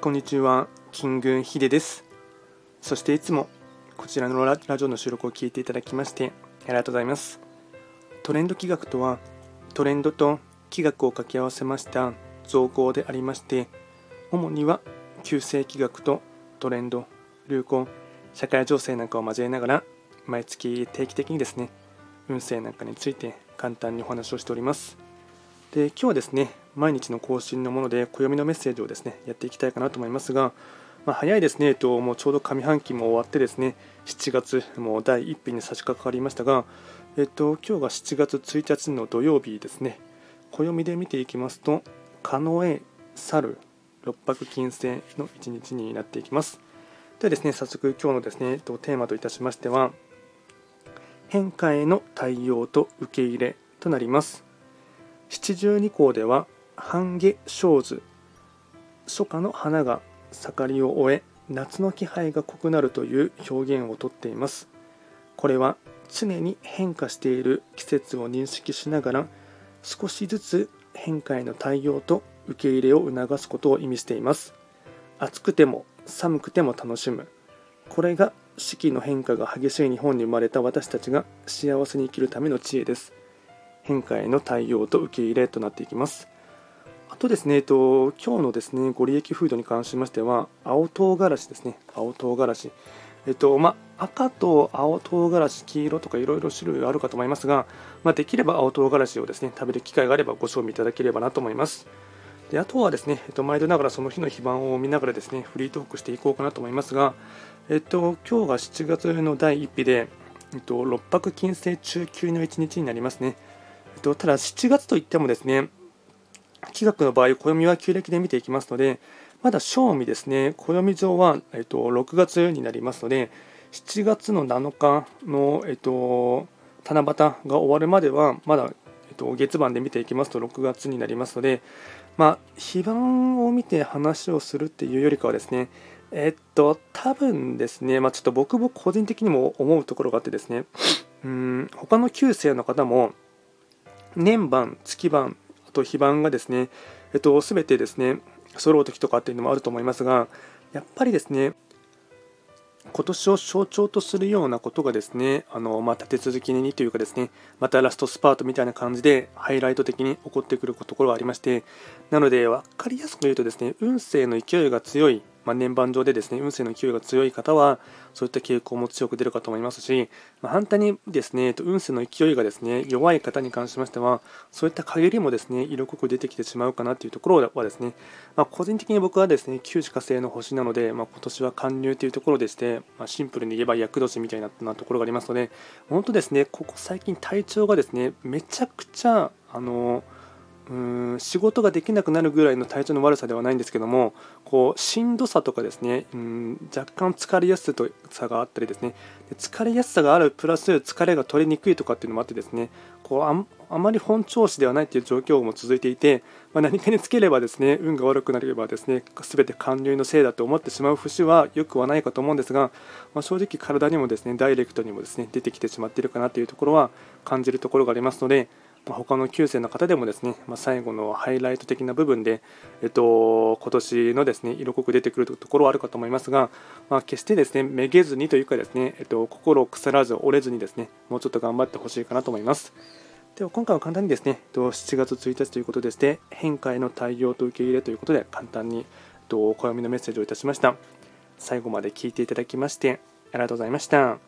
こんにちは、金軍ヒデです。そしていつもこちらのラジオの収録を聞いていただきましてありがとうございます。トレンド企画とは、トレンドと企画を掛け合わせました造語でありまして、主には旧世企画とトレンド、流行、社会情勢なんかを交えながら、毎月定期的にですね、運勢なんかについて簡単にお話をしております。で今日はですね、毎日の更新のもので暦のメッセージをですね、やっていきたいかなと思いますが、まあ、早いですね、と、もうちょうど上半期も終わってですね、7月、もう第1日に差し掛かりましたが、えっと、今日が7月1日の土曜日ですね、暦で見ていきますと、狩野へ猿、六白金星の一日になっていきます。ではですね、早速今日のですね、えっと、テーマといたしましては、変化への対応と受け入れとなります。七十二項では半夏生図。初夏の花が盛りを終え夏の気配が濃くなるという表現をとっています。これは常に変化している季節を認識しながら少しずつ変化への対応と受け入れを促すことを意味しています。暑くても寒くても楽しむ。これが四季の変化が激しい日本に生まれた私たちが幸せに生きるための知恵です。変化への対応と受け入れとなっていきます。あとですね、えっと、今日のですね、ご利益フードに関しましては、青唐辛子ですね、青唐辛子。えっと、ま赤と青唐辛子、黄色とかいろいろ種類あるかと思いますが、ま、できれば青唐辛子をですね、食べる機会があればご賞味いただければなと思います。であとはですね、えっと、毎度ながらその日の非番を見ながらですね、フリートークしていこうかなと思いますが、えっと、今日が7月の第1日で、えっと、6泊金星中級の1日になりますね。えっと、ただ7月といってもですね、気学の場合、暦は旧暦で見ていきますので、まだ正味ですね、暦上は、えっと、6月になりますので、7月の7日の、えっと、七夕が終わるまでは、まだ、えっと、月番で見ていきますと6月になりますので、まあ、非番を見て話をするっていうよりかはですね、えっと、多分ですね、まあ、ちょっと僕も個人的にも思うところがあってですね、うん他の旧世の方も、年番、月番、と非番がですね、えっと、全てですね、揃う時とかっていうのもあると思いますが、やっぱりですね、今年を象徴とするようなことがですね、あのまあ、立て続きにというかですね、またラストスパートみたいな感じでハイライト的に起こってくるところはありまして、なので分かりやすく言うとですね、運勢の勢いが強いまあ、年番上でですね運勢の勢いが強い方はそういった傾向も強く出るかと思いますし、まあ、反対にですね運勢の勢いがですね弱い方に関しましてはそういった陰りもですね色濃く出てきてしまうかなというところはですね、まあ、個人的に僕はですね旧歯火星の星なので、ま今年は貫入というところでして、まシンプルに言えば厄年みたいなところがありますので本当ですねここ最近体調がですねめちゃくちゃあのーうん仕事ができなくなるぐらいの体調の悪さではないんですけどもこうしんどさとかですねうん若干疲れやすさがあったりですね。疲れやすさがあるプラス疲れが取れにくいとかっていうのもあってですねこうあまり本調子ではないという状況も続いていて、まあ、何かにつければですね運が悪くなればですね全て寒流のせいだと思ってしまう節はよくはないかと思うんですが、まあ、正直体にもですねダイレクトにもですね出てきてしまっているかなというところは感じるところがありますので他の9世の方でもですね、まあ、最後のハイライト的な部分で、えっと、今年のですね色濃く出てくるところはあるかと思いますが、まあ、決してですねめげずにというかですね、えっと、心を腐らず折れずにですねもうちょっと頑張ってほしいかなと思います。では今回は簡単にですね、7月1日ということでして、変化への対応と受け入れということで簡単にお暦のメッセージをいたしました。最後まで聞いていただきましてありがとうございました。